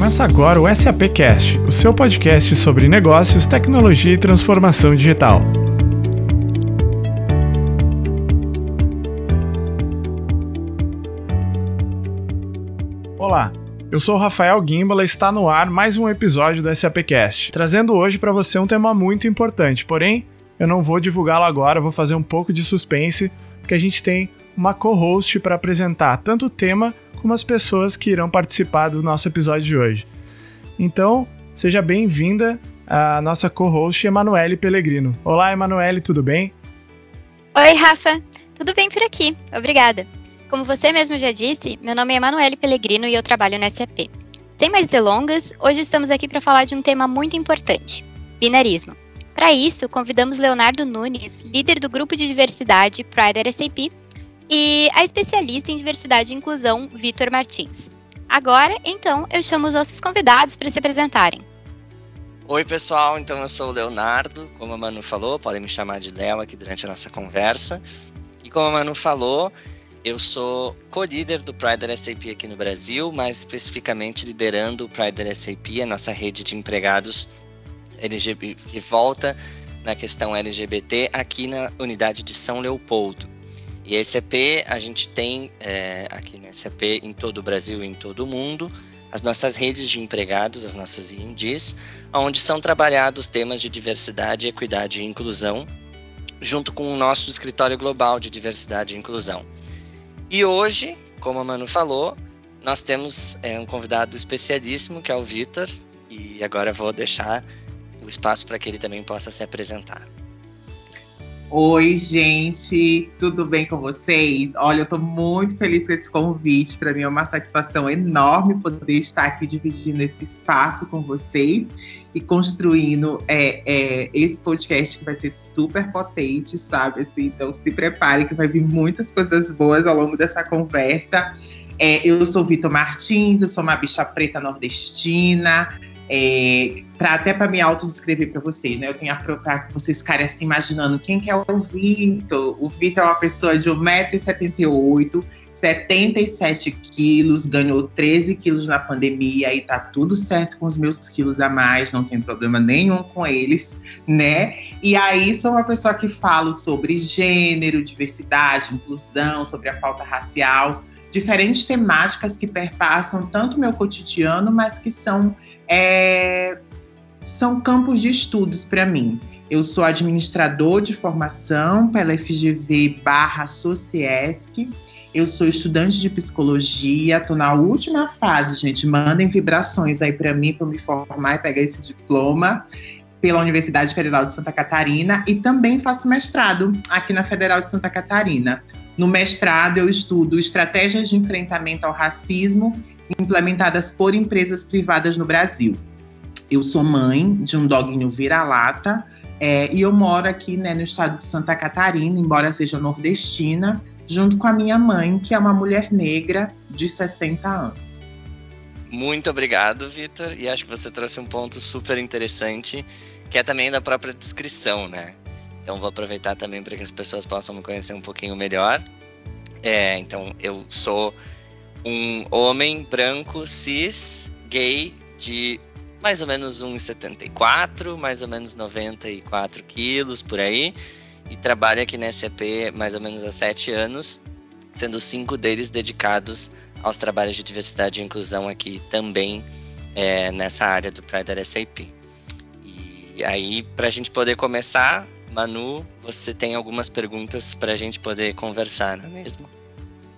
Começa agora o SAPcast, o seu podcast sobre negócios, tecnologia e transformação digital. Olá, eu sou Rafael Gimbala e está no ar mais um episódio do SAPcast, trazendo hoje para você um tema muito importante, porém eu não vou divulgá-lo agora, vou fazer um pouco de suspense, porque a gente tem uma co-host para apresentar tanto o tema como as pessoas que irão participar do nosso episódio de hoje. Então, seja bem-vinda a nossa co-host Emanuele Pellegrino. Olá, Emanuele, tudo bem? Oi, Rafa. Tudo bem por aqui. Obrigada. Como você mesmo já disse, meu nome é Emanuele Pellegrino e eu trabalho na SAP. Sem mais delongas, hoje estamos aqui para falar de um tema muito importante: binarismo. Para isso, convidamos Leonardo Nunes, líder do grupo de diversidade Pride SAP, e a especialista em diversidade e inclusão, Vitor Martins. Agora, então, eu chamo os nossos convidados para se apresentarem. Oi, pessoal. Então, eu sou o Leonardo. Como a Manu falou, podem me chamar de Léo aqui durante a nossa conversa. E como a Manu falou, eu sou co-líder do Pride SAP aqui no Brasil, mais especificamente liderando o Pride SAP, a nossa rede de empregados LGBT, que volta na questão LGBT aqui na unidade de São Leopoldo. E a SAP, a gente tem é, aqui na SAP em todo o Brasil e em todo o mundo as nossas redes de empregados, as nossas INDs, onde são trabalhados temas de diversidade, equidade e inclusão, junto com o nosso escritório global de diversidade e inclusão. E hoje, como a Manu falou, nós temos é, um convidado especialíssimo que é o Vitor, e agora vou deixar o espaço para que ele também possa se apresentar. Oi, gente, tudo bem com vocês? Olha, eu tô muito feliz com esse convite. Para mim é uma satisfação enorme poder estar aqui dividindo esse espaço com vocês e construindo é, é, esse podcast que vai ser super potente, sabe? Assim, então se prepare que vai vir muitas coisas boas ao longo dessa conversa. É, eu sou Vitor Martins, eu sou uma bicha preta nordestina. É, até para me autodescrever para vocês, né? Eu tenho para que vocês ficarem assim imaginando quem que é o Vitor. O Vitor é uma pessoa de 1,78m, 77 quilos, ganhou 13 quilos na pandemia e tá tudo certo com os meus quilos a mais, não tem problema nenhum com eles, né? E aí sou uma pessoa que falo sobre gênero, diversidade, inclusão, sobre a falta racial, diferentes temáticas que perpassam tanto o meu cotidiano, mas que são é, são campos de estudos para mim. Eu sou administrador de formação pela FGV barra Sociesc. Eu sou estudante de psicologia, estou na última fase, gente. Mandem vibrações aí para mim para me formar e pegar esse diploma pela Universidade Federal de Santa Catarina e também faço mestrado aqui na Federal de Santa Catarina. No mestrado eu estudo estratégias de enfrentamento ao racismo implementadas por empresas privadas no Brasil. Eu sou mãe de um doguinho vira-lata é, e eu moro aqui né, no estado de Santa Catarina, embora seja nordestina, junto com a minha mãe, que é uma mulher negra de 60 anos. Muito obrigado, Vitor. E acho que você trouxe um ponto super interessante, que é também da própria descrição, né? Então vou aproveitar também para que as pessoas possam me conhecer um pouquinho melhor. É, então eu sou um homem branco, cis, gay, de mais ou menos 1,74, mais ou menos 94 quilos por aí, e trabalho aqui na SAP mais ou menos há sete anos, sendo cinco deles dedicados aos trabalhos de diversidade e inclusão aqui também é, nessa área do Pride SAP. E aí, para a gente poder começar, Manu, você tem algumas perguntas para a gente poder conversar, não é mesmo?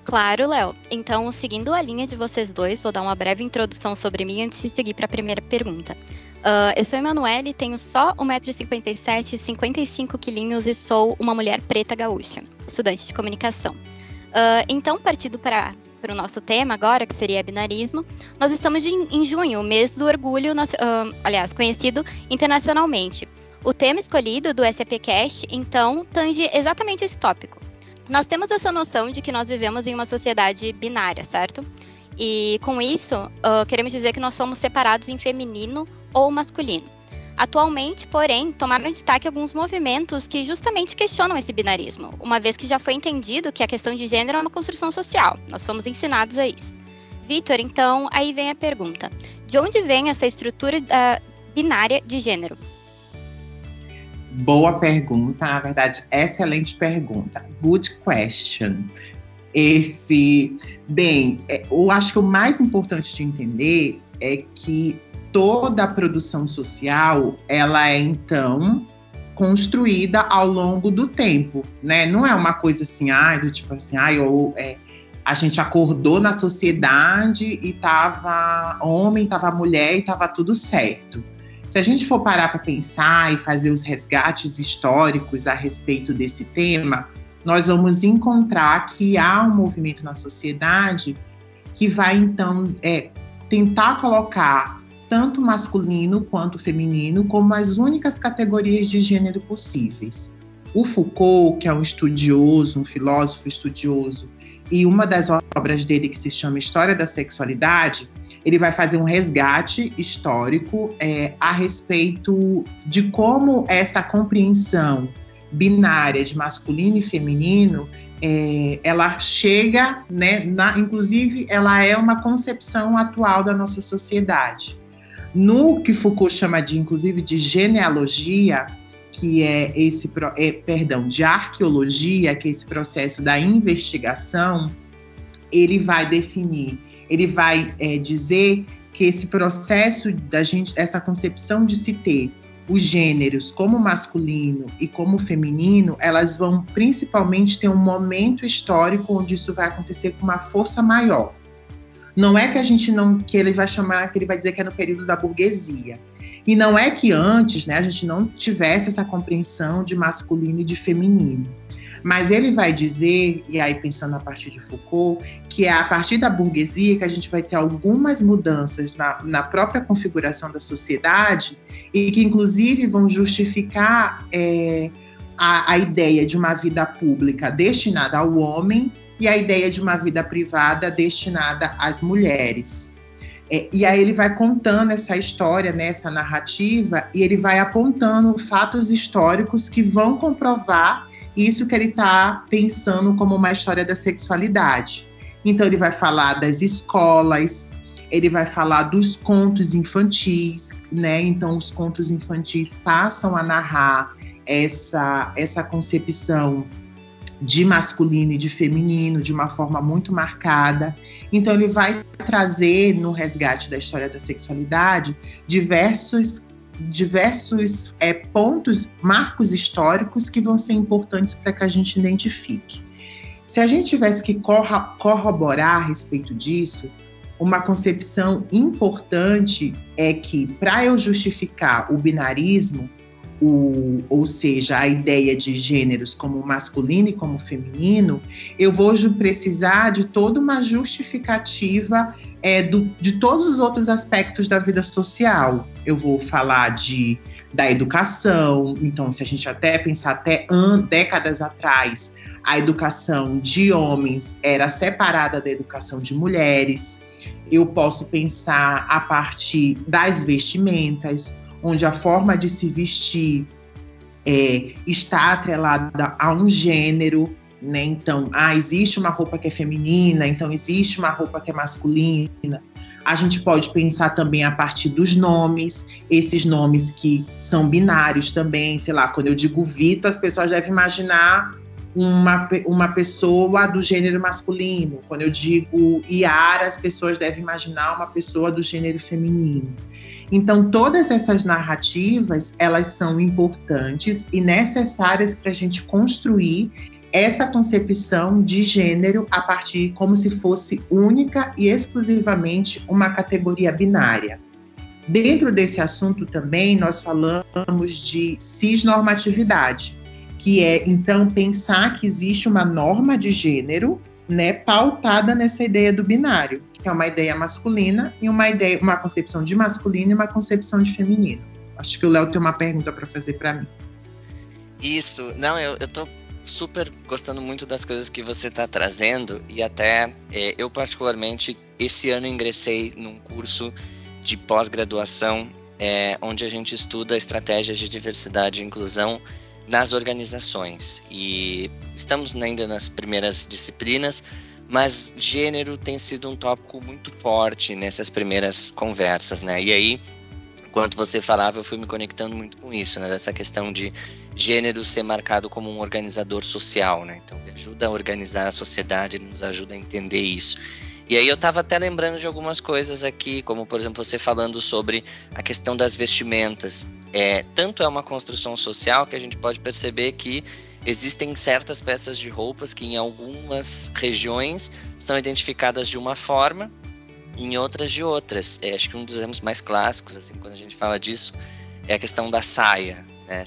Claro, Léo. Então, seguindo a linha de vocês dois, vou dar uma breve introdução sobre mim antes de seguir para a primeira pergunta. Uh, eu sou Emanuele, tenho só 1,57m, 55 quilinhos e sou uma mulher preta gaúcha, estudante de comunicação. Uh, então, partindo para para o nosso tema agora, que seria binarismo, nós estamos em junho, mês do orgulho, uh, aliás, conhecido internacionalmente. O tema escolhido do SAPcast, então, tange exatamente esse tópico. Nós temos essa noção de que nós vivemos em uma sociedade binária, certo? E com isso, uh, queremos dizer que nós somos separados em feminino ou masculino. Atualmente, porém, tomaram destaque alguns movimentos que justamente questionam esse binarismo, uma vez que já foi entendido que a questão de gênero é uma construção social. Nós fomos ensinados a isso. Vitor, então, aí vem a pergunta: de onde vem essa estrutura uh, binária de gênero? Boa pergunta, na verdade, excelente pergunta. Good question. Esse, bem, é, eu acho que o mais importante de entender é que toda a produção social, ela é então construída ao longo do tempo, né? Não é uma coisa assim, ah, do tipo assim, ah, ou é, a gente acordou na sociedade e tava homem, tava mulher e tava tudo certo. Se a gente for parar para pensar e fazer os resgates históricos a respeito desse tema, nós vamos encontrar que há um movimento na sociedade que vai então é, tentar colocar tanto masculino quanto feminino como as únicas categorias de gênero possíveis. O Foucault, que é um estudioso, um filósofo estudioso, e uma das obras dele que se chama História da Sexualidade, ele vai fazer um resgate histórico é, a respeito de como essa compreensão binária de masculino e feminino é, ela chega, né, na, inclusive ela é uma concepção atual da nossa sociedade. No que Foucault chama de, inclusive, de genealogia, que é esse, é, perdão, de arqueologia, que é esse processo da investigação, ele vai definir, ele vai é, dizer que esse processo da gente, essa concepção de se ter os gêneros como masculino e como feminino, elas vão principalmente ter um momento histórico onde isso vai acontecer com uma força maior. Não é que a gente não, que ele vai chamar, que ele vai dizer que é no período da burguesia. E não é que antes, né, a gente não tivesse essa compreensão de masculino e de feminino. Mas ele vai dizer, e aí pensando a partir de Foucault, que é a partir da burguesia que a gente vai ter algumas mudanças na, na própria configuração da sociedade e que, inclusive, vão justificar é, a, a ideia de uma vida pública destinada ao homem e a ideia de uma vida privada destinada às mulheres. É, e aí ele vai contando essa história, né, essa narrativa, e ele vai apontando fatos históricos que vão comprovar isso que ele está pensando como uma história da sexualidade. Então ele vai falar das escolas, ele vai falar dos contos infantis, né? Então os contos infantis passam a narrar essa essa concepção de masculino e de feminino de uma forma muito marcada. Então, ele vai trazer no resgate da história da sexualidade diversos, diversos é, pontos, marcos históricos que vão ser importantes para que a gente identifique. Se a gente tivesse que corroborar a respeito disso, uma concepção importante é que, para eu justificar o binarismo, o, ou seja, a ideia de gêneros como masculino e como feminino, eu vou precisar de toda uma justificativa é, do, de todos os outros aspectos da vida social. Eu vou falar de da educação, então, se a gente até pensar até décadas atrás, a educação de homens era separada da educação de mulheres. Eu posso pensar a partir das vestimentas, onde a forma de se vestir é, está atrelada a um gênero, né? Então, ah, existe uma roupa que é feminina, então existe uma roupa que é masculina. A gente pode pensar também a partir dos nomes, esses nomes que são binários também, sei lá, quando eu digo Vitor, as pessoas devem imaginar uma, uma pessoa do gênero masculino. Quando eu digo Iara, as pessoas devem imaginar uma pessoa do gênero feminino. Então, todas essas narrativas, elas são importantes e necessárias para a gente construir essa concepção de gênero a partir como se fosse única e exclusivamente uma categoria binária. Dentro desse assunto também nós falamos de cisnormatividade, que é então pensar que existe uma norma de gênero, né, pautada nessa ideia do binário que é uma ideia masculina e uma ideia, uma concepção de masculino e uma concepção de feminino. Acho que o Léo tem uma pergunta para fazer para mim. Isso, não, eu, tô super gostando muito das coisas que você está trazendo e até é, eu particularmente esse ano ingressei num curso de pós-graduação é, onde a gente estuda estratégias de diversidade e inclusão nas organizações e estamos ainda nas primeiras disciplinas, mas gênero tem sido um tópico muito forte nessas primeiras conversas, né? E aí, enquanto você falava, eu fui me conectando muito com isso, né? Dessa questão de gênero ser marcado como um organizador social, né? Então, ele ajuda a organizar a sociedade, ele nos ajuda a entender isso. E aí eu estava até lembrando de algumas coisas aqui, como por exemplo você falando sobre a questão das vestimentas. É, tanto é uma construção social que a gente pode perceber que existem certas peças de roupas que em algumas regiões são identificadas de uma forma, em outras de outras. É, acho que um dos exemplos mais clássicos, assim, quando a gente fala disso, é a questão da saia. Né?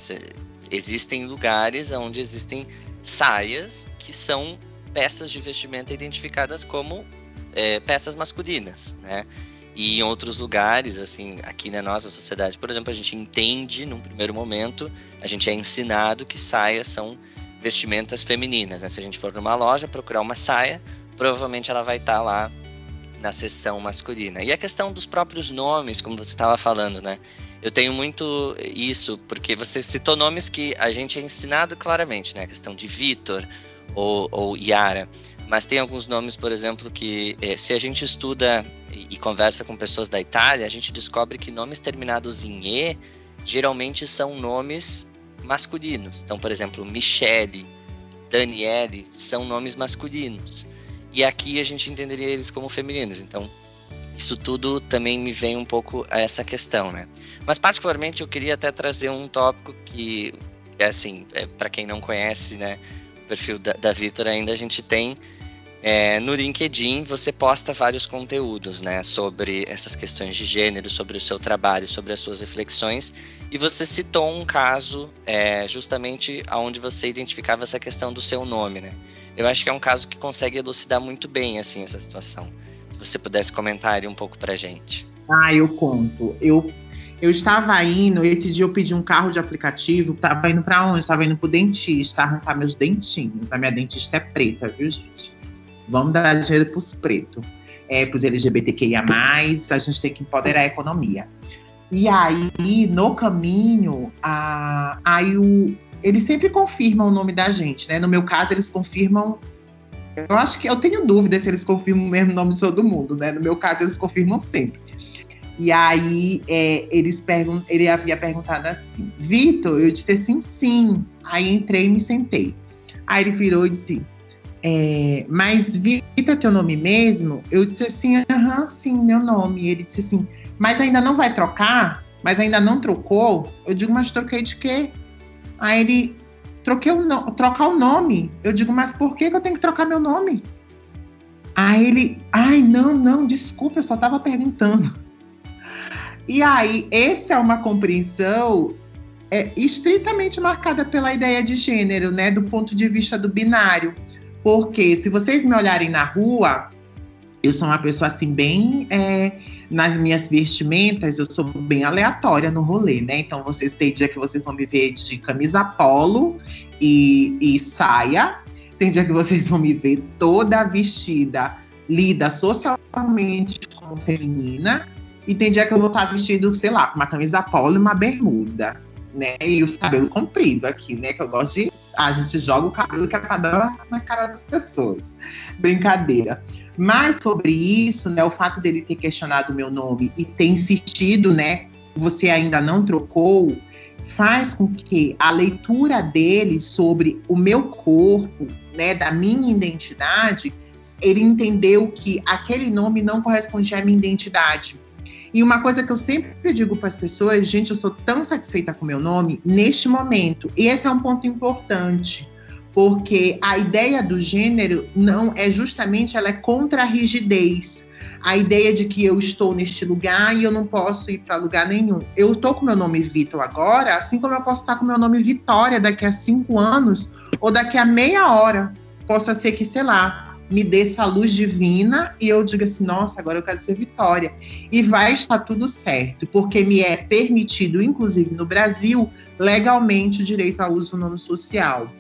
Existem lugares onde existem saias que são peças de vestimenta identificadas como é, peças masculinas, né? E em outros lugares, assim, aqui na nossa sociedade, por exemplo, a gente entende num primeiro momento, a gente é ensinado que saias são vestimentas femininas, né? Se a gente for numa loja procurar uma saia, provavelmente ela vai estar tá lá na seção masculina. E a questão dos próprios nomes, como você estava falando, né? Eu tenho muito isso, porque você citou nomes que a gente é ensinado claramente, né? A questão de Vitor ou, ou Yara. Mas tem alguns nomes, por exemplo, que eh, se a gente estuda e, e, conversa com pessoas da Itália, a gente descobre que nomes terminados em E geralmente são nomes masculinos. Então, por exemplo, Michele, Daniele são nomes masculinos. E aqui a gente entenderia eles como femininos. Então, isso tudo também me vem um pouco a essa questão, né? Mas particularmente eu queria até trazer um tópico que, é assim, é, para quem não conhece, né, o perfil da, da Vitor ainda a gente tem é, no LinkedIn você posta vários conteúdos, né, sobre essas questões de gênero, sobre o seu trabalho, sobre as suas reflexões. E você citou um caso é, justamente onde você identificava essa questão do seu nome, né? Eu acho que é um caso que consegue elucidar muito bem assim essa situação. Se você pudesse comentar um pouco pra gente. Ah, eu conto. Eu eu estava indo, esse dia eu pedi um carro de aplicativo, estava indo para onde? Estava indo pro dentista, arrancar meus dentinhos. A minha dentista é preta, viu, gente? Vamos dar dinheiro para os pretos, é, para os LGBTQIA, a gente tem que empoderar a economia. E aí, no caminho, a, aí o, eles sempre confirmam o nome da gente, né? No meu caso, eles confirmam. Eu acho que eu tenho dúvida se eles confirmam o mesmo nome de todo mundo, né? No meu caso, eles confirmam sempre. E aí é, eles pergun ele havia perguntado assim, Vitor, eu disse assim, sim. Aí entrei e me sentei. Aí ele virou e disse, é, mas Vitor, teu nome mesmo? Eu disse assim, aham, sim, meu nome. Ele disse assim, mas ainda não vai trocar? Mas ainda não trocou? Eu digo, mas troquei de quê? Aí ele, troquei o no, trocar o nome. Eu digo, mas por que, que eu tenho que trocar meu nome? Aí ele, ai, não, não, desculpa, eu só estava perguntando. E aí, essa é uma compreensão é, estritamente marcada pela ideia de gênero, né, do ponto de vista do binário. Porque se vocês me olharem na rua, eu sou uma pessoa assim, bem. É, nas minhas vestimentas, eu sou bem aleatória no rolê, né? Então, vocês têm dia que vocês vão me ver de camisa polo e, e saia. Tem dia que vocês vão me ver toda vestida, lida socialmente como feminina. E tem dia que eu vou estar vestido, sei lá, com uma camisa polo e uma bermuda né? E os cabelos compridos aqui, né? Que eu gosto de. a gente joga o cabelo que é pra dar na cara das pessoas. Brincadeira. Mas sobre isso, né? O fato dele ter questionado o meu nome e ter insistido, né? Você ainda não trocou, faz com que a leitura dele sobre o meu corpo, né? Da minha identidade, ele entendeu que aquele nome não correspondia à minha identidade. E uma coisa que eu sempre digo para as pessoas, gente, eu sou tão satisfeita com meu nome neste momento. E esse é um ponto importante, porque a ideia do gênero não é justamente ela é contra a rigidez. A ideia de que eu estou neste lugar e eu não posso ir para lugar nenhum. Eu estou com meu nome Vitor agora, assim como eu posso estar com meu nome Vitória daqui a cinco anos ou daqui a meia hora. Possa ser que, sei lá, me dê essa luz divina e eu diga assim: nossa, agora eu quero ser Vitória. E vai estar tudo certo, porque me é permitido, inclusive no Brasil, legalmente o direito ao uso do nome social.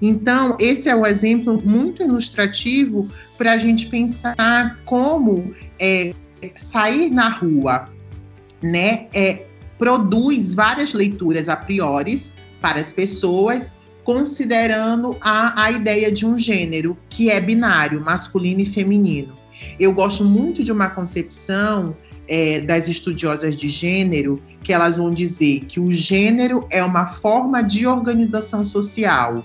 Então, esse é um exemplo muito ilustrativo para a gente pensar como é, sair na rua né, é, produz várias leituras a priori para as pessoas considerando a, a ideia de um gênero que é binário, masculino e feminino. Eu gosto muito de uma concepção é, das estudiosas de gênero que elas vão dizer que o gênero é uma forma de organização social.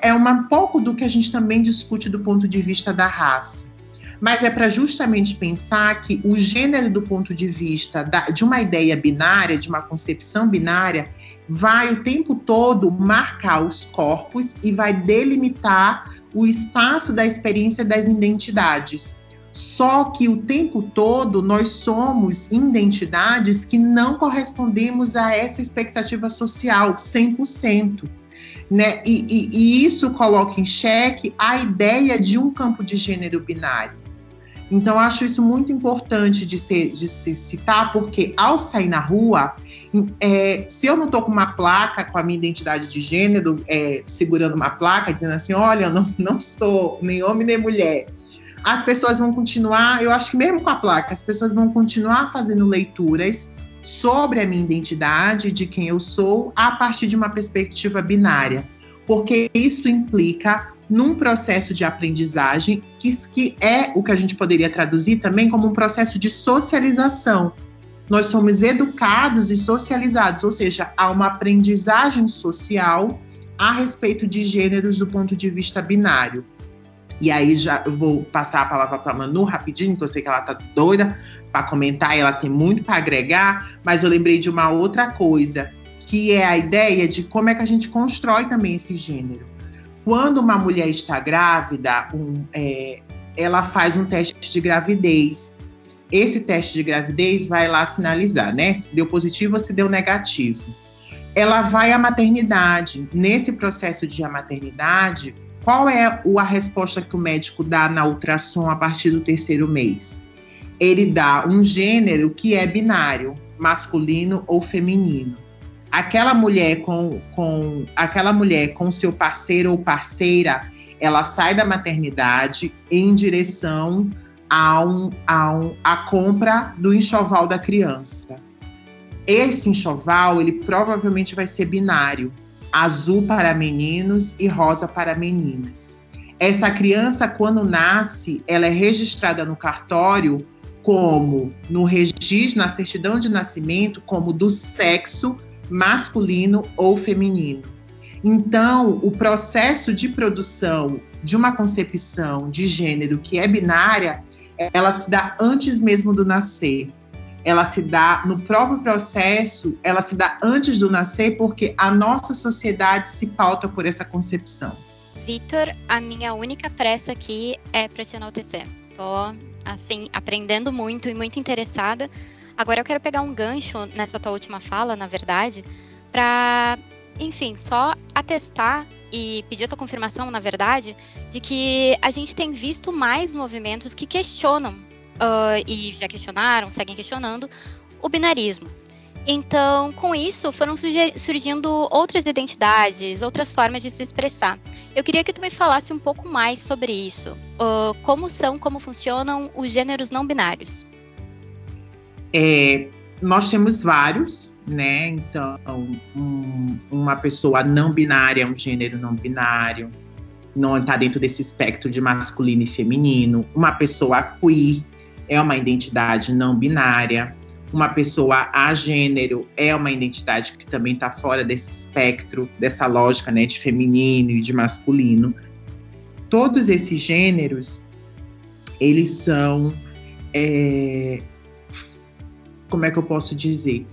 É um pouco do que a gente também discute do ponto de vista da raça. Mas é para justamente pensar que o gênero, do ponto de vista da, de uma ideia binária, de uma concepção binária, vai o tempo todo marcar os corpos e vai delimitar o espaço da experiência das identidades. Só que o tempo todo nós somos identidades que não correspondemos a essa expectativa social 100%. Né? E, e, e isso coloca em xeque a ideia de um campo de gênero binário. Então, acho isso muito importante de, ser, de se citar, porque ao sair na rua, é, se eu não estou com uma placa com a minha identidade de gênero, é, segurando uma placa, dizendo assim: olha, eu não, não sou nem homem nem mulher, as pessoas vão continuar, eu acho que mesmo com a placa, as pessoas vão continuar fazendo leituras sobre a minha identidade, de quem eu sou, a partir de uma perspectiva binária, porque isso implica num processo de aprendizagem que, que é o que a gente poderia traduzir também como um processo de socialização. Nós somos educados e socializados, ou seja, há uma aprendizagem social a respeito de gêneros do ponto de vista binário. E aí já vou passar a palavra para a Manu rapidinho, que eu sei que ela está doida para comentar ela tem muito para agregar, mas eu lembrei de uma outra coisa, que é a ideia de como é que a gente constrói também esse gênero. Quando uma mulher está grávida, um, é, ela faz um teste de gravidez. Esse teste de gravidez vai lá sinalizar, né? Se deu positivo ou se deu negativo. Ela vai à maternidade. Nesse processo de maternidade, qual é a resposta que o médico dá na ultrassom a partir do terceiro mês? Ele dá um gênero que é binário, masculino ou feminino aquela mulher com, com aquela mulher com seu parceiro ou parceira, ela sai da maternidade em direção a, um, a, um, a compra do enxoval da criança. Esse enxoval, ele provavelmente vai ser binário, azul para meninos e rosa para meninas. Essa criança, quando nasce, ela é registrada no cartório como no registro, na certidão de nascimento, como do sexo masculino ou feminino. Então, o processo de produção de uma concepção de gênero que é binária, ela se dá antes mesmo do nascer. Ela se dá no próprio processo, ela se dá antes do nascer, porque a nossa sociedade se pauta por essa concepção. Vitor, a minha única pressa aqui é para te enaltecer. Tô, assim, aprendendo muito e muito interessada Agora eu quero pegar um gancho nessa tua última fala, na verdade, para, enfim, só atestar e pedir a tua confirmação, na verdade, de que a gente tem visto mais movimentos que questionam uh, e já questionaram, seguem questionando o binarismo. Então, com isso, foram surgindo outras identidades, outras formas de se expressar. Eu queria que tu me falasse um pouco mais sobre isso. Uh, como são, como funcionam os gêneros não binários? É, nós temos vários, né? Então, um, uma pessoa não binária, um gênero não binário, não está dentro desse espectro de masculino e feminino. Uma pessoa queer é uma identidade não binária. Uma pessoa agênero é uma identidade que também está fora desse espectro, dessa lógica né, de feminino e de masculino. Todos esses gêneros, eles são é, como é que eu posso dizer?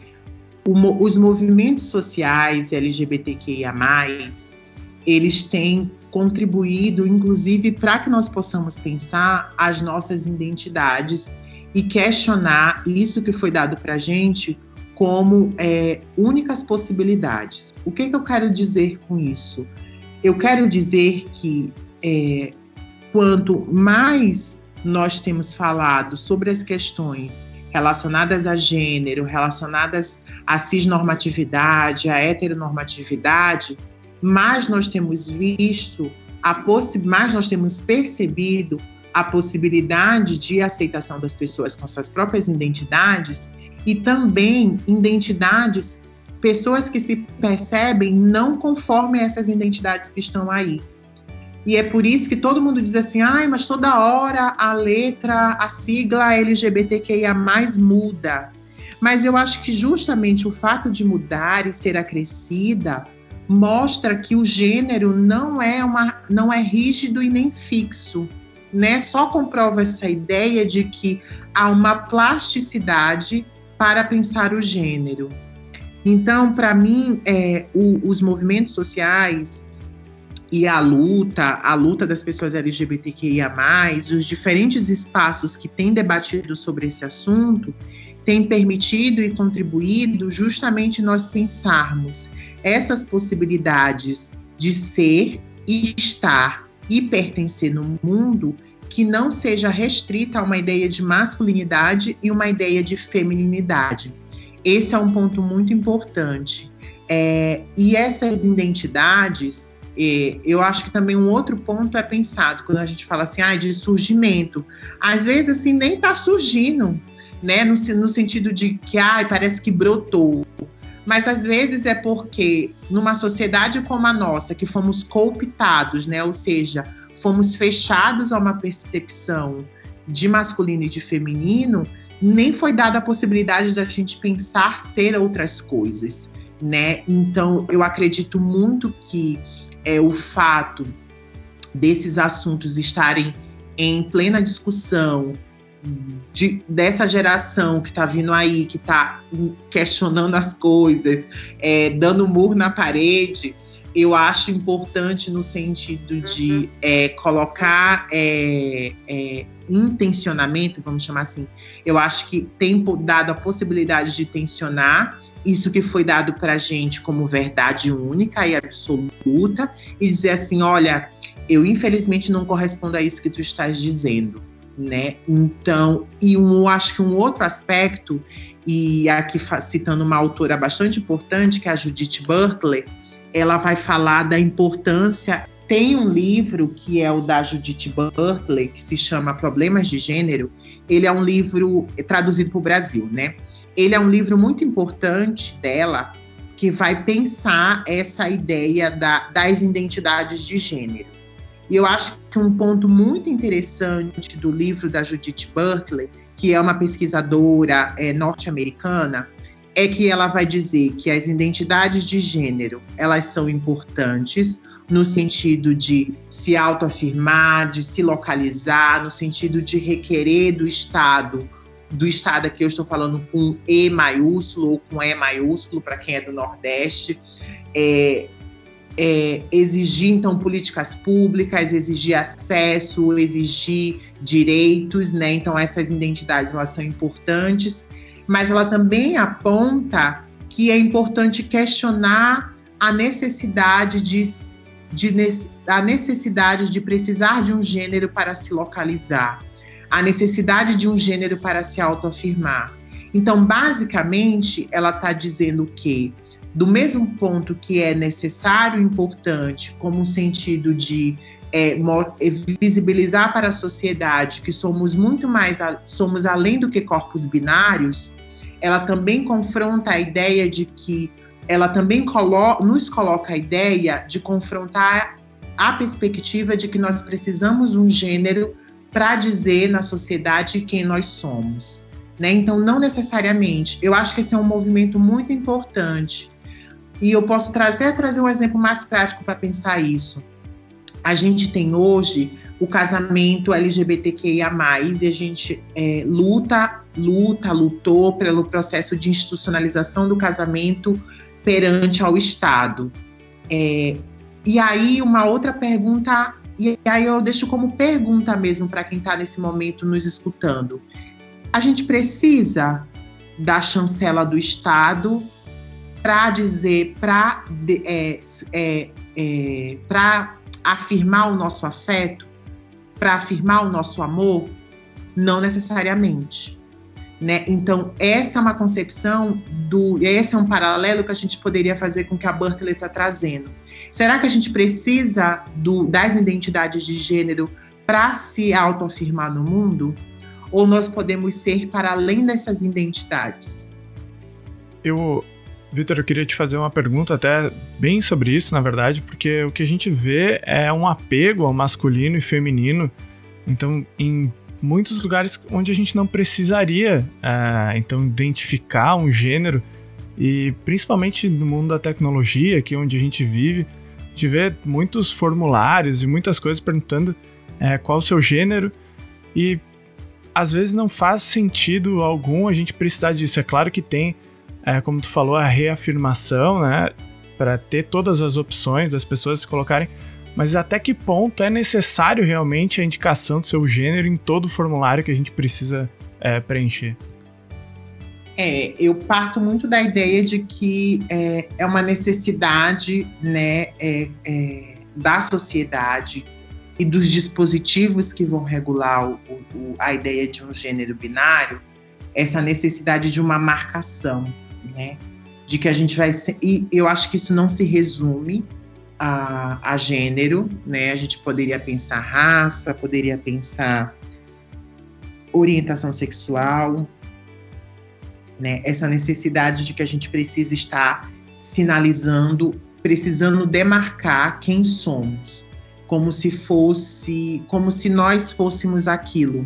O, os movimentos sociais LGBTQIA, eles têm contribuído, inclusive, para que nós possamos pensar as nossas identidades e questionar isso que foi dado para a gente como é, únicas possibilidades. O que, que, eu quero dizer com isso? Eu quero dizer que é, quanto mais nós temos falado sobre as questões relacionadas a gênero, relacionadas à cisnormatividade, à heteronormatividade, mais nós temos visto, a mais nós temos percebido a possibilidade de aceitação das pessoas com suas próprias identidades e também identidades pessoas que se percebem não conforme essas identidades que estão aí. E é por isso que todo mundo diz assim: ai, mas toda hora a letra, a sigla LGBTQIA muda. Mas eu acho que justamente o fato de mudar e ser acrescida mostra que o gênero não é, uma, não é rígido e nem fixo. Né? Só comprova essa ideia de que há uma plasticidade para pensar o gênero. Então, para mim, é, o, os movimentos sociais e a luta, a luta das pessoas LGBTQIA, os diferentes espaços que têm debatido sobre esse assunto, têm permitido e contribuído justamente nós pensarmos essas possibilidades de ser estar e pertencer no mundo que não seja restrita a uma ideia de masculinidade e uma ideia de feminilidade. Esse é um ponto muito importante. É, e essas identidades, é, eu acho que também um outro ponto é pensado quando a gente fala assim, ah, de surgimento. Às vezes, assim, nem está surgindo, né? No, no, sentido de que, ah, parece que brotou. Mas às vezes é porque numa sociedade como a nossa, que fomos cooptados, né? Ou seja, fomos fechados a uma percepção de masculino e de feminino, nem foi dada a possibilidade de a gente pensar ser outras coisas, né? Então, eu acredito muito que é, o fato desses assuntos estarem em plena discussão, de, dessa geração que está vindo aí, que está questionando as coisas, é, dando murro na parede, eu acho importante no sentido de é, colocar é, é, intencionamento, vamos chamar assim. Eu acho que tem dado a possibilidade de tensionar isso que foi dado para a gente como verdade única e absoluta e dizer assim, olha, eu infelizmente não correspondo a isso que tu estás dizendo, né? Então, e um, acho que um outro aspecto e aqui citando uma autora bastante importante que é a Judith Butler, ela vai falar da importância. Tem um livro que é o da Judith Butler, que se chama Problemas de Gênero. Ele é um livro traduzido para o Brasil, né? Ele é um livro muito importante dela, que vai pensar essa ideia da, das identidades de gênero. E eu acho que um ponto muito interessante do livro da Judith Butler, que é uma pesquisadora é, norte-americana, é que ela vai dizer que as identidades de gênero elas são importantes no sentido de se autoafirmar, de se localizar, no sentido de requerer do Estado, do Estado aqui eu estou falando com E maiúsculo ou com E maiúsculo para quem é do Nordeste, é, é, exigir então políticas públicas, exigir acesso, exigir direitos, né? Então essas identidades elas são importantes mas ela também aponta que é importante questionar a necessidade de, de a necessidade de precisar de um gênero para se localizar, a necessidade de um gênero para se autoafirmar. Então, basicamente, ela está dizendo que, do mesmo ponto que é necessário importante, como um sentido de é, visibilizar para a sociedade que somos muito mais, somos além do que corpos binários, ela também confronta a ideia de que ela também colo nos coloca a ideia de confrontar a perspectiva de que nós precisamos um gênero para dizer na sociedade quem nós somos. Né? Então, não necessariamente. Eu acho que esse é um movimento muito importante. E eu posso tra até trazer um exemplo mais prático para pensar isso. A gente tem hoje o casamento LGBTQIA, e a gente é, luta, luta, lutou pelo processo de institucionalização do casamento perante ao Estado. É, e aí, uma outra pergunta, e aí eu deixo como pergunta mesmo para quem está nesse momento nos escutando. A gente precisa da chancela do Estado para dizer, para é, é, é, afirmar o nosso afeto? para afirmar o nosso amor? Não necessariamente. Né? Então, essa é uma concepção do. Esse é um paralelo que a gente poderia fazer com o que a Berkeley está trazendo. Será que a gente precisa do, das identidades de gênero para se autoafirmar no mundo? Ou nós podemos ser para além dessas identidades? Eu Vitor, eu queria te fazer uma pergunta até bem sobre isso, na verdade, porque o que a gente vê é um apego ao masculino e feminino. Então, em muitos lugares onde a gente não precisaria, é, então, identificar um gênero, e principalmente no mundo da tecnologia, aqui onde a gente vive, gente vê muitos formulários e muitas coisas perguntando é, qual o seu gênero, e às vezes não faz sentido algum a gente precisar disso. É claro que tem é, como tu falou, a reafirmação, né? Para ter todas as opções das pessoas se colocarem. Mas até que ponto é necessário realmente a indicação do seu gênero em todo o formulário que a gente precisa é, preencher? É, eu parto muito da ideia de que é, é uma necessidade né, é, é, da sociedade e dos dispositivos que vão regular o, o, a ideia de um gênero binário, essa necessidade de uma marcação né? De que a gente vai ser, e eu acho que isso não se resume a, a gênero, né? A gente poderia pensar raça, poderia pensar orientação sexual, né? Essa necessidade de que a gente precisa estar sinalizando, precisando demarcar quem somos, como se fosse, como se nós fôssemos aquilo.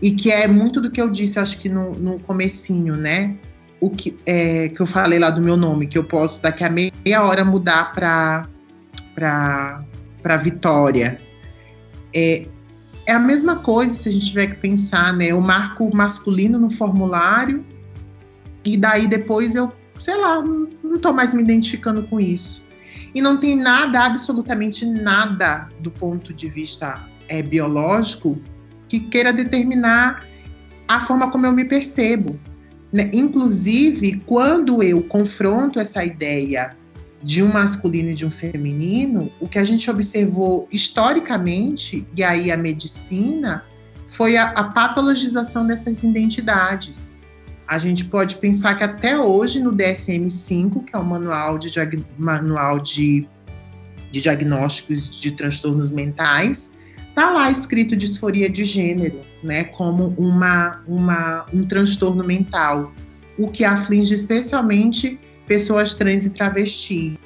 E que é muito do que eu disse, acho que no, no comecinho, né? o que, é, que eu falei lá do meu nome, que eu posso daqui a meia hora mudar para para Vitória. É, é a mesma coisa se a gente tiver que pensar, né? Eu marco masculino no formulário e daí depois eu, sei lá, não estou mais me identificando com isso. E não tem nada, absolutamente nada, do ponto de vista é, biológico, que queira determinar a forma como eu me percebo. Né? Inclusive, quando eu confronto essa ideia de um masculino e de um feminino, o que a gente observou historicamente, e aí a medicina, foi a, a patologização dessas identidades. A gente pode pensar que até hoje no DSM-5, que é o manual de, manual de, de diagnósticos de transtornos mentais, Está lá escrito disforia de gênero, né, como uma, uma, um transtorno mental, o que aflige especialmente pessoas trans e travestis.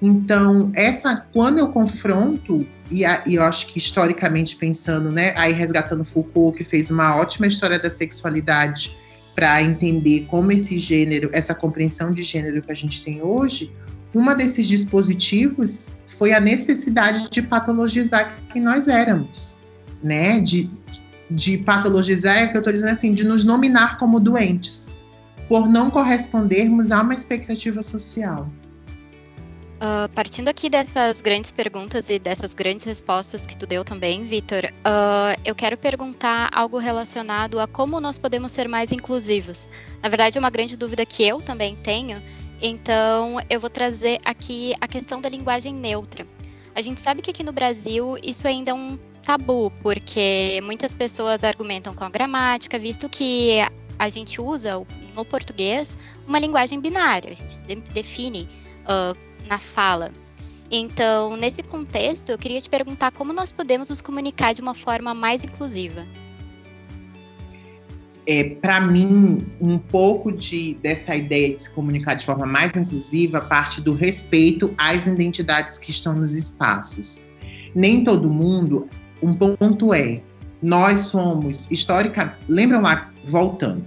Então, essa, quando eu confronto, e, a, e, eu acho que historicamente pensando, né, aí resgatando Foucault, que fez uma ótima história da sexualidade para entender como esse gênero, essa compreensão de gênero que a gente tem hoje, uma desses dispositivos foi a necessidade de patologizar quem nós éramos, né? De, de patologizar, é que eu estou dizendo assim, de nos nominar como doentes, por não correspondermos a uma expectativa social. Uh, partindo aqui dessas grandes perguntas e dessas grandes respostas que tu deu também, Vitor, uh, eu quero perguntar algo relacionado a como nós podemos ser mais inclusivos. Na verdade, é uma grande dúvida que eu também tenho, então, eu vou trazer aqui a questão da linguagem neutra. A gente sabe que aqui no Brasil isso ainda é um tabu, porque muitas pessoas argumentam com a gramática, visto que a gente usa no português uma linguagem binária, a gente define uh, na fala. Então, nesse contexto, eu queria te perguntar como nós podemos nos comunicar de uma forma mais inclusiva é, para mim, um pouco de, dessa ideia de se comunicar de forma mais inclusiva parte do respeito às identidades que estão nos espaços. Nem todo mundo, um ponto é, nós somos histórica, lembram lá, voltando,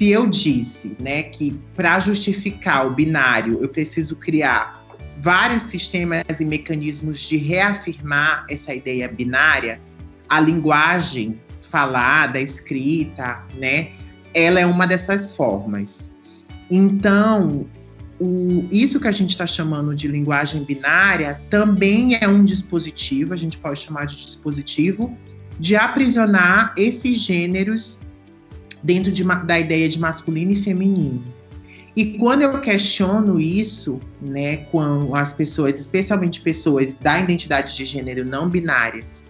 se eu disse, né, que para justificar o binário eu preciso criar vários sistemas e mecanismos de reafirmar essa ideia binária, a linguagem falada, escrita, né? Ela é uma dessas formas. Então, o, isso que a gente está chamando de linguagem binária também é um dispositivo, a gente pode chamar de dispositivo, de aprisionar esses gêneros dentro de, da ideia de masculino e feminino. E quando eu questiono isso, né, com as pessoas, especialmente pessoas da identidade de gênero não binárias,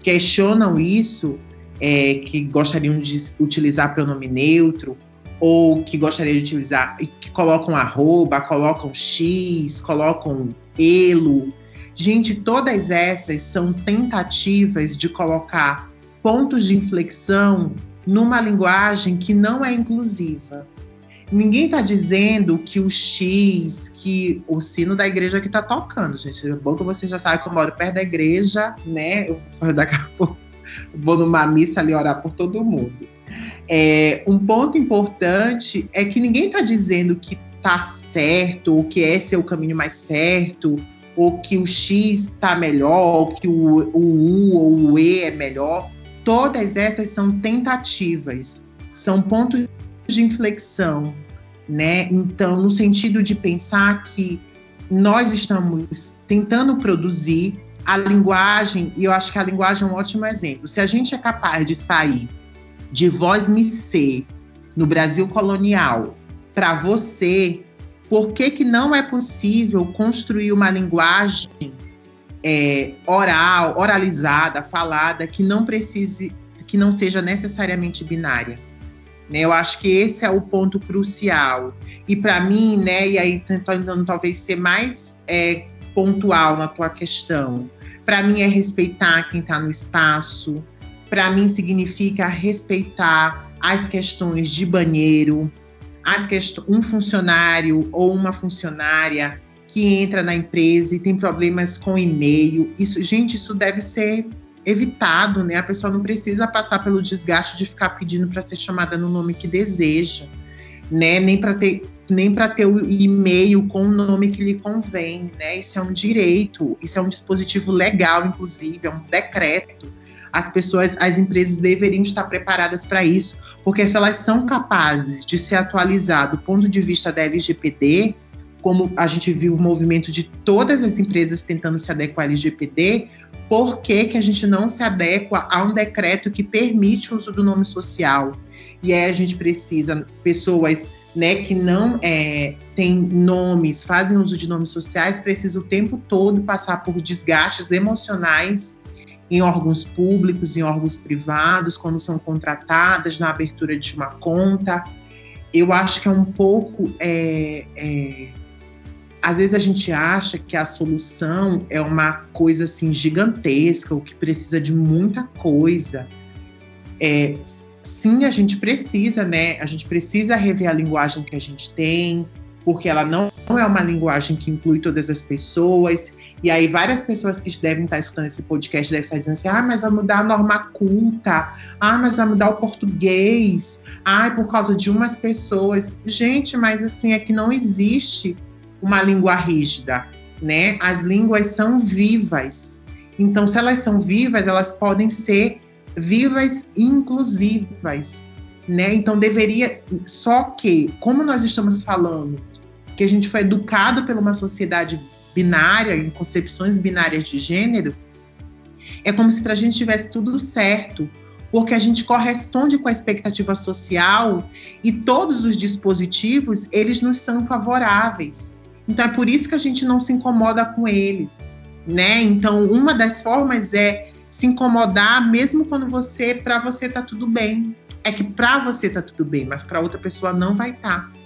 questionam isso, é, que gostariam de utilizar pronome neutro ou que gostariam de utilizar, que colocam arroba, colocam x, colocam elo. Gente, todas essas são tentativas de colocar pontos de inflexão numa linguagem que não é inclusiva. ninguém está dizendo que o X, que o sino da igreja que está tocando, gente. É bom que você já sabe que eu moro perto da igreja, né? Eu daqui a pouco vou numa missa ali orar por todo mundo. É, um ponto importante é que ninguém está dizendo que está certo, ou que esse é o caminho mais certo, ou que o X está melhor, ou que o, o U ou o E é melhor. Todas essas são tentativas, são pontos de inflexão, né? Então, no sentido de pensar que nós estamos tentando produzir a linguagem, e eu acho que a linguagem é um ótimo exemplo. Se a gente é capaz de sair de voz me ser no Brasil colonial para você, por que, que não é possível construir uma linguagem é, oral, oralizada, falada, que não precise, que não seja necessariamente binária? Né? Eu acho que esse é o ponto crucial. E para mim, né, e aí tentando talvez ser mais é, pontual na tua questão, para mim é respeitar quem está no espaço, para mim significa respeitar as questões de banheiro, as quest um funcionário ou uma funcionária que entra na empresa e tem problemas com e-mail. Isso, gente, isso deve ser evitado, né? A pessoa não precisa passar pelo desgaste de ficar pedindo para ser chamada no nome que deseja, né? Nem para ter nem para ter o e-mail com o nome que lhe convém, né? Isso é um direito, isso é um dispositivo legal, inclusive, é um decreto. As pessoas, as empresas deveriam estar preparadas para isso, porque se elas são capazes de se atualizar do ponto de vista da LGPD, como a gente viu o movimento de todas as empresas tentando se adequar à LGPD, por que, que a gente não se adequa a um decreto que permite o uso do nome social? E aí a gente precisa pessoas né, que não é, têm nomes, fazem uso de nomes sociais, precisa o tempo todo passar por desgastes emocionais em órgãos públicos, em órgãos privados, quando são contratadas na abertura de uma conta. Eu acho que é um pouco. É, é, às vezes a gente acha que a solução é uma coisa assim gigantesca, ou que precisa de muita coisa. É, sim, a gente precisa, né? A gente precisa rever a linguagem que a gente tem, porque ela não é uma linguagem que inclui todas as pessoas. E aí, várias pessoas que devem estar escutando esse podcast devem estar dizendo assim: ah, mas vai mudar a norma culta, ah, mas vai mudar o português, ah, por causa de umas pessoas. Gente, mas assim, é que não existe uma língua rígida, né? As línguas são vivas. Então, se elas são vivas, elas podem ser vivas e inclusivas, né? Então deveria só que, como nós estamos falando, que a gente foi educado por uma sociedade binária, em concepções binárias de gênero, é como se para a gente tivesse tudo certo, porque a gente corresponde com a expectativa social e todos os dispositivos eles nos são favoráveis. Então é por isso que a gente não se incomoda com eles, né? Então uma das formas é se incomodar mesmo quando você, para você tá tudo bem. É que para você tá tudo bem, mas para outra pessoa não vai estar. Tá.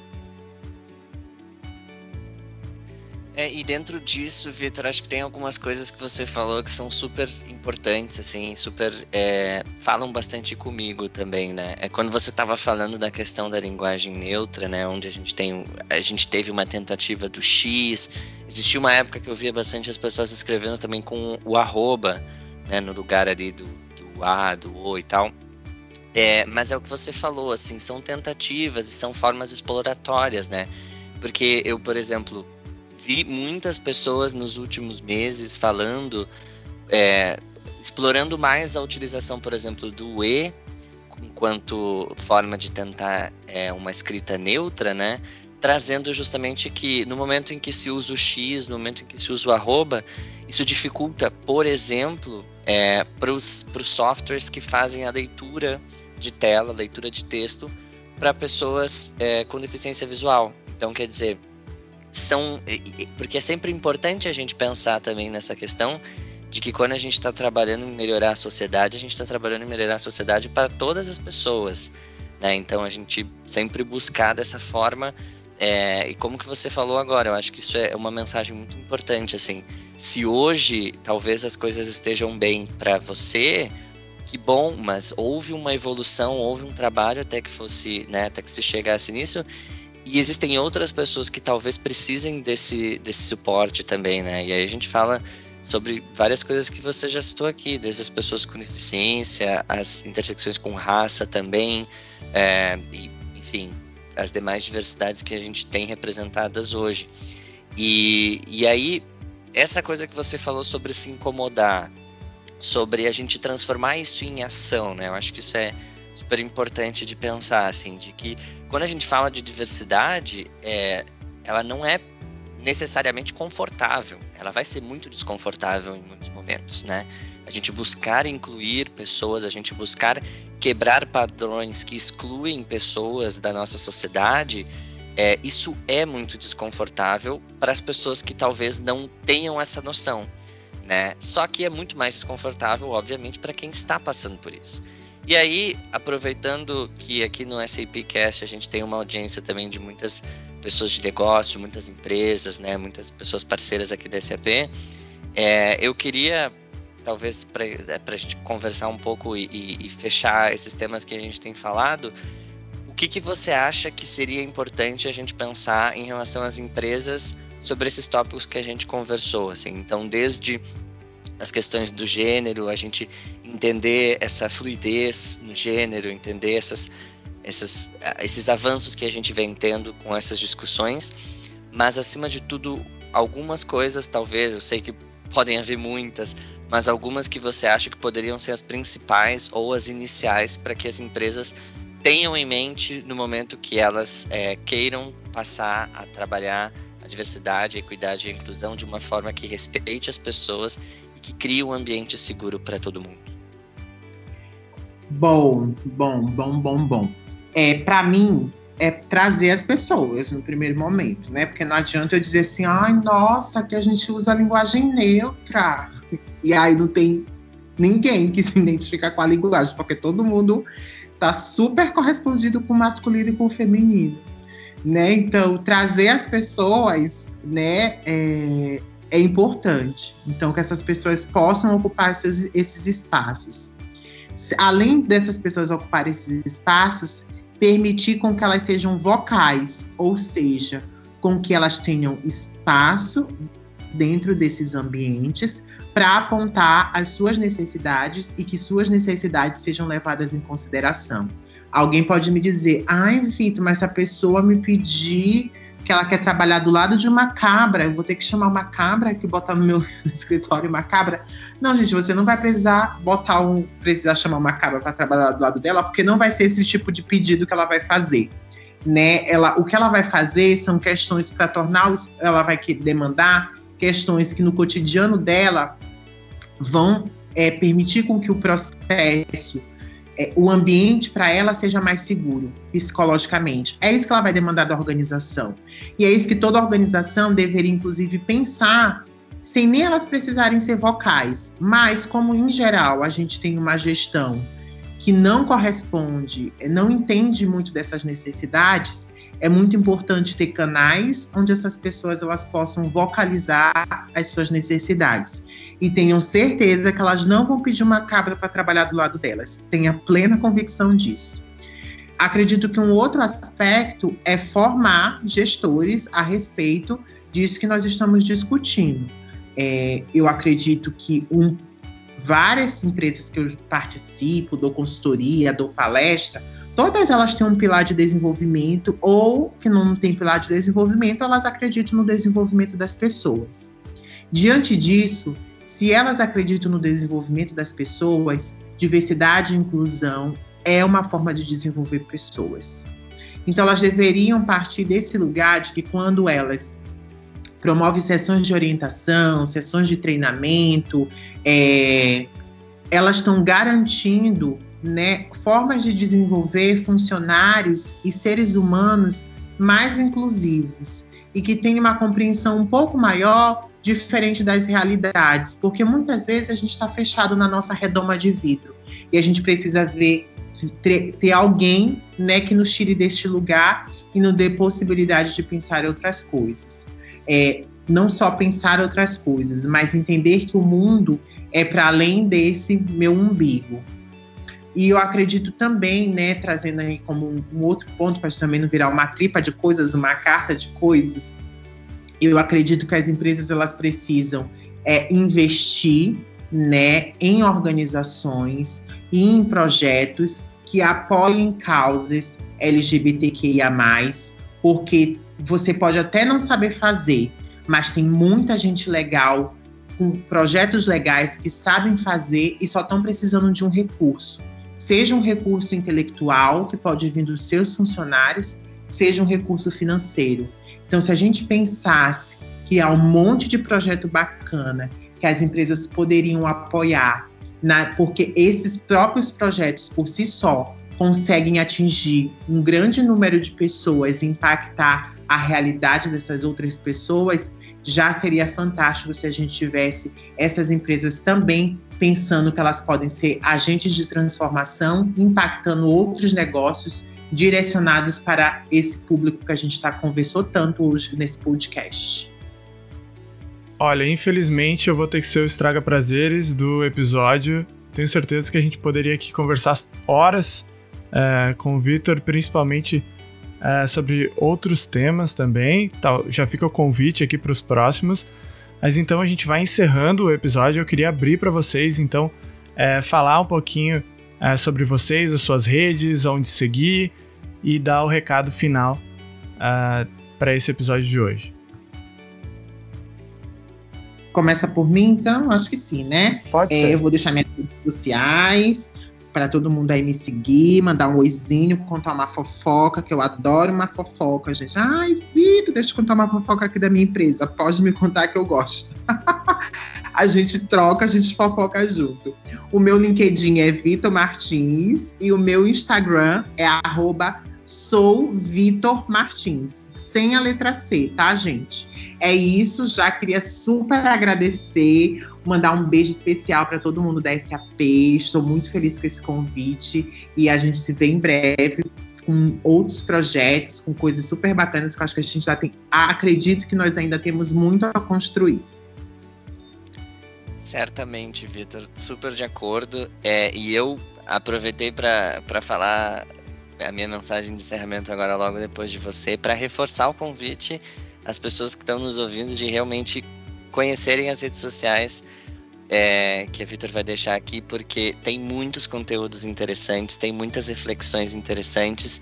É, e dentro disso, Vitor, acho que tem algumas coisas que você falou que são super importantes, assim, super é, falam bastante comigo também, né? É quando você estava falando da questão da linguagem neutra, né? Onde a gente tem, a gente teve uma tentativa do X. Existia uma época que eu via bastante as pessoas escrevendo também com o arroba né, no lugar ali do, do A, do O e tal. É, mas é o que você falou, assim, são tentativas e são formas exploratórias, né? Porque eu, por exemplo, vi muitas pessoas nos últimos meses falando, é, explorando mais a utilização, por exemplo, do E enquanto forma de tentar é, uma escrita neutra, né? trazendo justamente que no momento em que se usa o X, no momento em que se usa o arroba, isso dificulta, por exemplo, é, para os softwares que fazem a leitura de tela, leitura de texto, para pessoas é, com deficiência visual. Então, quer dizer, são. Porque é sempre importante a gente pensar também nessa questão de que quando a gente está trabalhando em melhorar a sociedade, a gente está trabalhando em melhorar a sociedade para todas as pessoas. Né? Então, a gente sempre buscar dessa forma é, e como que você falou agora, eu acho que isso é uma mensagem muito importante, assim. Se hoje talvez as coisas estejam bem para você, que bom, mas houve uma evolução, houve um trabalho até que fosse, né, até que se chegasse nisso. E existem outras pessoas que talvez precisem desse, desse suporte também, né? E aí a gente fala sobre várias coisas que você já citou aqui, desde as pessoas com deficiência, as intersecções com raça também, é, e, enfim, as demais diversidades que a gente tem representadas hoje. E, e aí, essa coisa que você falou sobre se incomodar, sobre a gente transformar isso em ação, né? Eu acho que isso é super importante de pensar, assim, de que quando a gente fala de diversidade, é, ela não é necessariamente confortável. Ela vai ser muito desconfortável em muitos momentos, né? A gente buscar incluir pessoas, a gente buscar quebrar padrões que excluem pessoas da nossa sociedade, é, isso é muito desconfortável para as pessoas que talvez não tenham essa noção, né? Só que é muito mais desconfortável, obviamente, para quem está passando por isso. E aí, aproveitando que aqui no SAP Cast a gente tem uma audiência também de muitas pessoas de negócio, muitas empresas, né, muitas pessoas parceiras aqui da SAP, é, eu queria, talvez, para é, a gente conversar um pouco e, e, e, fechar esses temas que a gente tem falado, o que, que você acha que seria importante a gente pensar em relação às empresas sobre esses tópicos que a gente conversou? Assim? Então, desde as questões do gênero, a gente entender essa fluidez no gênero, entender essas, essas, esses avanços que a gente vem tendo com essas discussões, mas acima de tudo, algumas coisas, talvez, eu sei que podem haver muitas, mas algumas que você acha que poderiam ser as principais ou as iniciais para que as empresas tenham em mente no momento que elas é, queiram passar a trabalhar a diversidade, a equidade e a inclusão de uma forma que respeite as pessoas que cria um ambiente seguro para todo mundo? Bom, bom, bom, bom, bom. É, para mim, é trazer as pessoas no primeiro momento, né? Porque não adianta eu dizer assim, ai, nossa, que a gente usa a linguagem neutra. E aí não tem ninguém que se identifica com a linguagem, porque todo mundo tá super correspondido com o masculino e com o feminino, né? Então, trazer as pessoas, né, é, é importante. Então, que essas pessoas possam ocupar seus, esses espaços. Além dessas pessoas ocuparem esses espaços, permitir com que elas sejam vocais, ou seja, com que elas tenham espaço dentro desses ambientes para apontar as suas necessidades e que suas necessidades sejam levadas em consideração. Alguém pode me dizer, ai, Vitor, mas se a pessoa me pedir que ela quer trabalhar do lado de uma cabra, eu vou ter que chamar uma cabra que botar no meu escritório uma cabra. Não, gente, você não vai precisar botar um, precisar chamar uma cabra para trabalhar do lado dela, porque não vai ser esse tipo de pedido que ela vai fazer. Né? Ela, o que ela vai fazer são questões para tornar, ela vai demandar questões que no cotidiano dela vão é, permitir com que o processo é, o ambiente para ela seja mais seguro psicologicamente. É isso que ela vai demandar da organização. E é isso que toda organização deveria, inclusive, pensar, sem nem elas precisarem ser vocais. Mas, como em geral a gente tem uma gestão que não corresponde, não entende muito dessas necessidades, é muito importante ter canais onde essas pessoas elas possam vocalizar as suas necessidades e tenham certeza que elas não vão pedir uma cabra para trabalhar do lado delas. Tenha plena convicção disso. Acredito que um outro aspecto é formar gestores a respeito disso que nós estamos discutindo. É, eu acredito que um, várias empresas que eu participo, dou consultoria, dou palestra, todas elas têm um pilar de desenvolvimento ou que não tem pilar de desenvolvimento, elas acreditam no desenvolvimento das pessoas. Diante disso, se elas acreditam no desenvolvimento das pessoas, diversidade e inclusão é uma forma de desenvolver pessoas. Então, elas deveriam partir desse lugar de que quando elas promovem sessões de orientação, sessões de treinamento, é, elas estão garantindo né, formas de desenvolver funcionários e seres humanos mais inclusivos e que tenham uma compreensão um pouco maior diferente das realidades, porque muitas vezes a gente está fechado na nossa redoma de vidro e a gente precisa ver ter, alguém né, que nos tire deste lugar e nos dê possibilidade de pensar outras coisas. É, não só pensar outras coisas, mas entender que o mundo é para além desse meu umbigo. E eu acredito também, né, trazendo aí como um, um outro ponto, para também não virar uma tripa de coisas, uma carta de coisas, eu acredito que as empresas elas precisam é, investir né, em organizações e em projetos que apoiem causas LGBTQIA+, porque você pode até não saber fazer, mas tem muita gente legal com projetos legais que sabem fazer e só estão precisando de um recurso. Seja um recurso intelectual, que pode vir dos seus funcionários, seja um recurso financeiro. Então, se a gente pensasse que há um monte de projeto bacana que as empresas poderiam apoiar, na, porque esses próprios projetos por si só conseguem atingir um grande número de pessoas, impactar a realidade dessas outras pessoas, já seria fantástico se a gente tivesse essas empresas também pensando que elas podem ser agentes de transformação, impactando outros negócios direcionados para esse público que a gente está conversou tanto hoje nesse podcast. Olha, infelizmente eu vou ter que ser o estraga prazeres do episódio. Tenho certeza que a gente poderia aqui conversar horas é, com o Vitor, principalmente é, sobre outros temas também. Tá, já fica o convite aqui para os próximos. Mas então a gente vai encerrando o episódio. Eu queria abrir para vocês, então, é, falar um pouquinho é, sobre vocês, as suas redes, onde seguir e dar o recado final é, para esse episódio de hoje. Começa por mim, então? Acho que sim, né? Pode é, ser. Eu vou deixar minhas redes sociais para todo mundo aí me seguir, mandar um oizinho, contar uma fofoca, que eu adoro uma fofoca, gente. Ai, Vitor, deixa eu contar uma fofoca aqui da minha empresa. Pode me contar que eu gosto. a gente troca, a gente fofoca junto. O meu LinkedIn é Vitor Martins e o meu Instagram é arroba sem a letra C, tá, gente? É isso, já queria super agradecer, mandar um beijo especial para todo mundo da SAP. Estou muito feliz com esse convite e a gente se vê em breve com outros projetos, com coisas super bacanas que eu acho que a gente já tem. Acredito que nós ainda temos muito a construir. Certamente, Vitor, super de acordo. É, e eu aproveitei para falar a minha mensagem de encerramento agora, logo depois de você, para reforçar o convite as pessoas que estão nos ouvindo de realmente conhecerem as redes sociais é, que a Vitor vai deixar aqui, porque tem muitos conteúdos interessantes, tem muitas reflexões interessantes,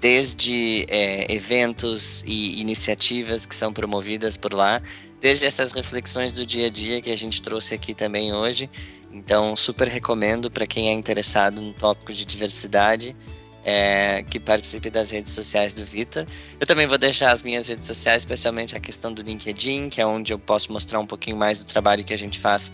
desde é, eventos e iniciativas que são promovidas por lá, desde essas reflexões do dia a dia que a gente trouxe aqui também hoje. Então, super recomendo para quem é interessado no tópico de diversidade é, que participe das redes sociais do Vitor. Eu também vou deixar as minhas redes sociais, especialmente a questão do LinkedIn, que é onde eu posso mostrar um pouquinho mais do trabalho que a gente faz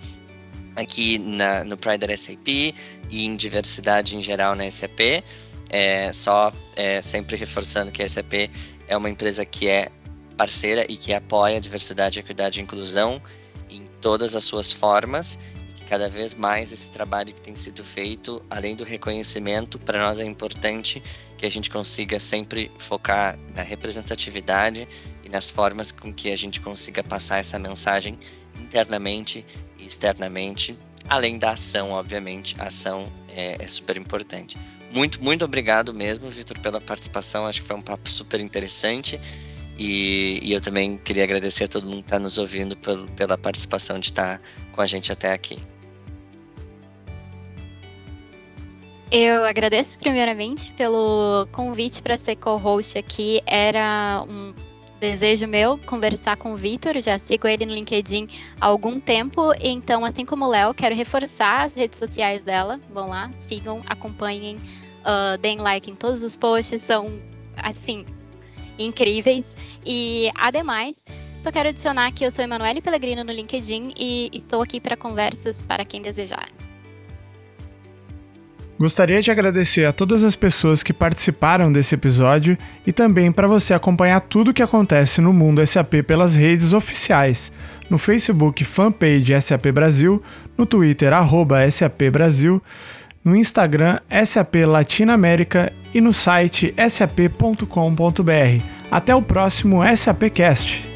aqui na, no Pride SAP e em diversidade em geral na SAP. É, só é, sempre reforçando que a SAP é uma empresa que é parceira e que apoia a diversidade, equidade e inclusão em todas as suas formas cada vez mais esse trabalho que tem sido feito, além do reconhecimento, para nós é importante que a gente consiga sempre focar na representatividade e nas formas com que a gente consiga passar essa mensagem internamente e externamente, além da ação, obviamente, a ação é, é super importante. Muito, muito obrigado mesmo, Vitor, pela participação. Acho que foi um papo super interessante. E, e, eu também queria agradecer a todo mundo que está nos ouvindo pelo, pela participação de estar com a gente até aqui. Eu agradeço primeiramente pelo convite para ser co-host aqui. Era um desejo meu conversar com o Vitor, já sigo ele no LinkedIn há algum tempo, então, assim como o Léo, quero reforçar as redes sociais dela. Vão lá, sigam, acompanhem, uh, deem like em todos os posts, são, assim, incríveis. E, ademais, só quero adicionar que eu sou Emanuele Pellegrino no LinkedIn e estou aqui para conversas para quem desejar. Gostaria de agradecer a todas as pessoas que participaram desse episódio e também para você acompanhar tudo o que acontece no mundo SAP pelas redes oficiais, no Facebook fanpage SAP Brasil, no Twitter arroba SAP Brasil, no Instagram SAP Latinoamérica e no site sap.com.br. Até o próximo SAPcast.